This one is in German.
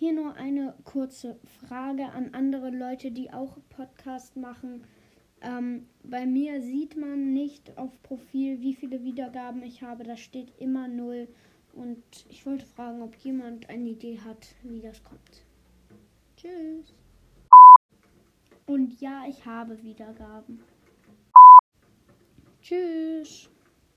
hier nur eine kurze Frage an andere Leute, die auch Podcast machen. Ähm, bei mir sieht man nicht auf Profil, wie viele Wiedergaben ich habe. Da steht immer null. Und ich wollte fragen, ob jemand eine Idee hat, wie das kommt. Tschüss. Und ja, ich habe Wiedergaben. Tschüss.